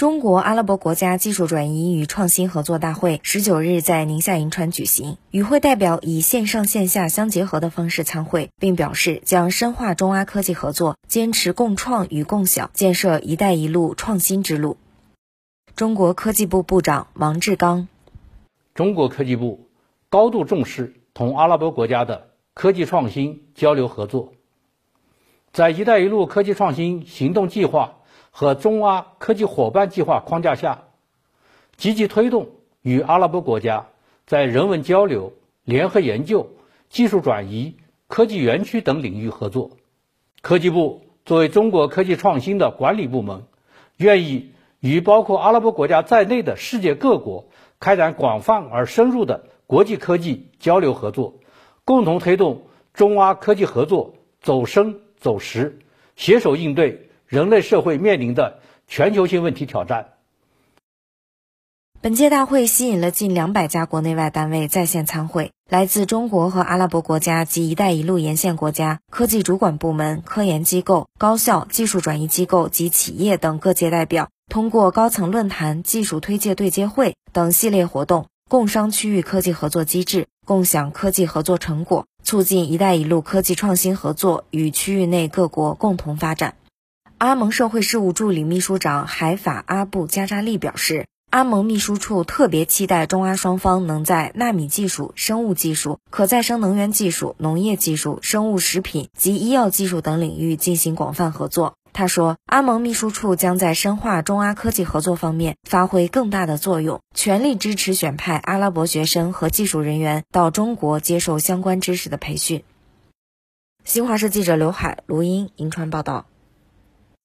中国阿拉伯国家技术转移与创新合作大会十九日在宁夏银川举行，与会代表以线上线下相结合的方式参会，并表示将深化中阿科技合作，坚持共创与共享，建设“一带一路”创新之路。中国科技部部长王志刚：中国科技部高度重视同阿拉伯国家的科技创新交流合作，在“一带一路”科技创新行动计划。和中阿科技伙伴计划框架下，积极推动与阿拉伯国家在人文交流、联合研究、技术转移、科技园区等领域合作。科技部作为中国科技创新的管理部门，愿意与包括阿拉伯国家在内的世界各国开展广泛而深入的国际科技交流合作，共同推动中阿科技合作走深走实，携手应对。人类社会面临的全球性问题挑战。本届大会吸引了近两百家国内外单位在线参会，来自中国和阿拉伯国家及“一带一路”沿线国家科技主管部门、科研机构、高校、技术转移机构及企业等各界代表，通过高层论坛、技术推介对接会等系列活动，共商区域科技合作机制，共享科技合作成果，促进“一带一路”科技创新合作与区域内各国共同发展。阿盟社会事务助理秘书长海法阿布加扎利表示，阿盟秘书处特别期待中阿双方能在纳米技术、生物技术、可再生能源技术、农业技术、生物食品及医药技术等领域进行广泛合作。他说，阿盟秘书处将在深化中阿科技合作方面发挥更大的作用，全力支持选派阿拉伯学生和技术人员到中国接受相关知识的培训。新华社记者刘海、卢英银川报道。